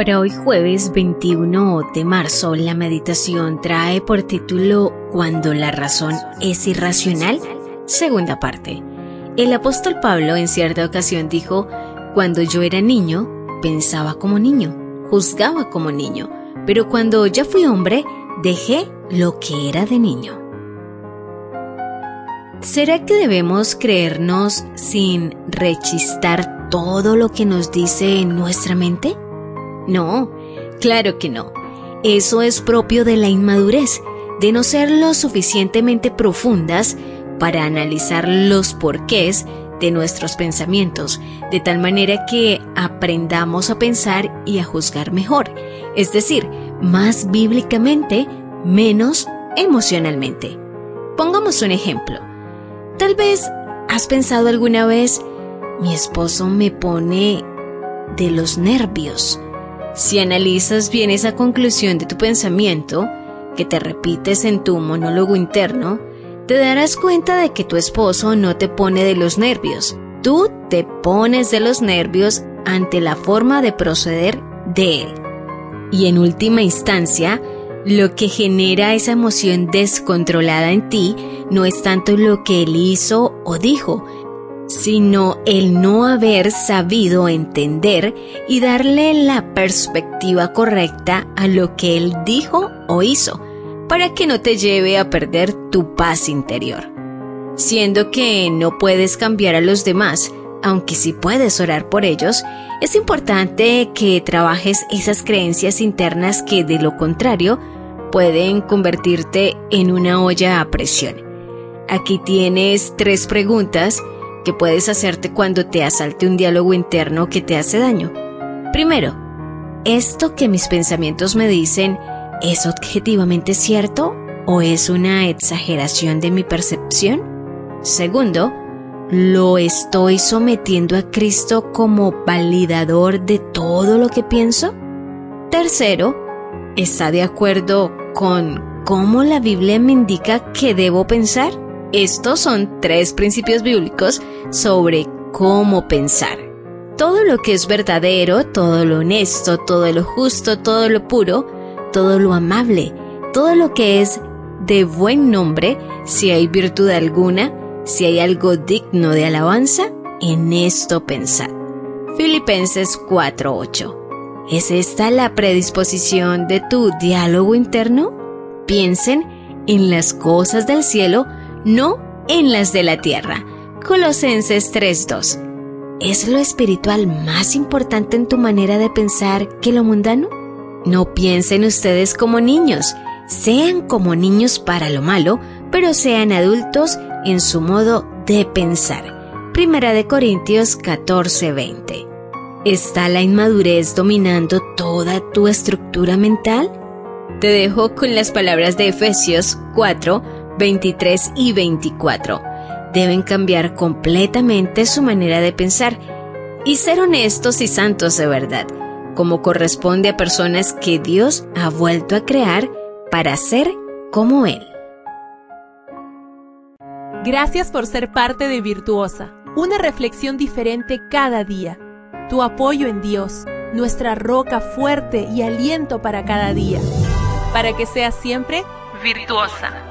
Para hoy jueves 21 de marzo, la meditación trae por título Cuando la razón es irracional, segunda parte. El apóstol Pablo en cierta ocasión dijo, Cuando yo era niño, pensaba como niño, juzgaba como niño, pero cuando ya fui hombre, dejé lo que era de niño. ¿Será que debemos creernos sin rechistar todo lo que nos dice nuestra mente? No, claro que no. Eso es propio de la inmadurez, de no ser lo suficientemente profundas para analizar los porqués de nuestros pensamientos, de tal manera que aprendamos a pensar y a juzgar mejor, es decir, más bíblicamente, menos emocionalmente. Pongamos un ejemplo. Tal vez has pensado alguna vez, mi esposo me pone de los nervios. Si analizas bien esa conclusión de tu pensamiento, que te repites en tu monólogo interno, te darás cuenta de que tu esposo no te pone de los nervios. Tú te pones de los nervios ante la forma de proceder de él. Y en última instancia, lo que genera esa emoción descontrolada en ti no es tanto lo que él hizo o dijo, sino el no haber sabido entender y darle la perspectiva correcta a lo que él dijo o hizo, para que no te lleve a perder tu paz interior. Siendo que no puedes cambiar a los demás, aunque sí puedes orar por ellos, es importante que trabajes esas creencias internas que de lo contrario pueden convertirte en una olla a presión. Aquí tienes tres preguntas puedes hacerte cuando te asalte un diálogo interno que te hace daño. Primero, ¿esto que mis pensamientos me dicen es objetivamente cierto o es una exageración de mi percepción? Segundo, ¿lo estoy sometiendo a Cristo como validador de todo lo que pienso? Tercero, ¿está de acuerdo con cómo la Biblia me indica que debo pensar? Estos son tres principios bíblicos sobre cómo pensar. Todo lo que es verdadero, todo lo honesto, todo lo justo, todo lo puro, todo lo amable, todo lo que es de buen nombre, si hay virtud alguna, si hay algo digno de alabanza, en esto pensad. Filipenses 4:8. ¿Es esta la predisposición de tu diálogo interno? Piensen en las cosas del cielo, no en las de la tierra. Colosenses 3:2. ¿Es lo espiritual más importante en tu manera de pensar que lo mundano? No piensen ustedes como niños, sean como niños para lo malo, pero sean adultos en su modo de pensar. Primera de Corintios 14:20. ¿Está la inmadurez dominando toda tu estructura mental? Te dejo con las palabras de Efesios 4, 23 y 24. Deben cambiar completamente su manera de pensar y ser honestos y santos de verdad, como corresponde a personas que Dios ha vuelto a crear para ser como Él. Gracias por ser parte de Virtuosa, una reflexión diferente cada día. Tu apoyo en Dios, nuestra roca fuerte y aliento para cada día. Para que seas siempre virtuosa.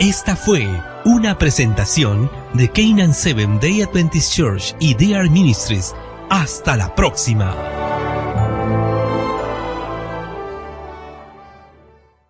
Esta fue una presentación de Canaan Seven Day Adventist Church y DR Ministries. Hasta la próxima.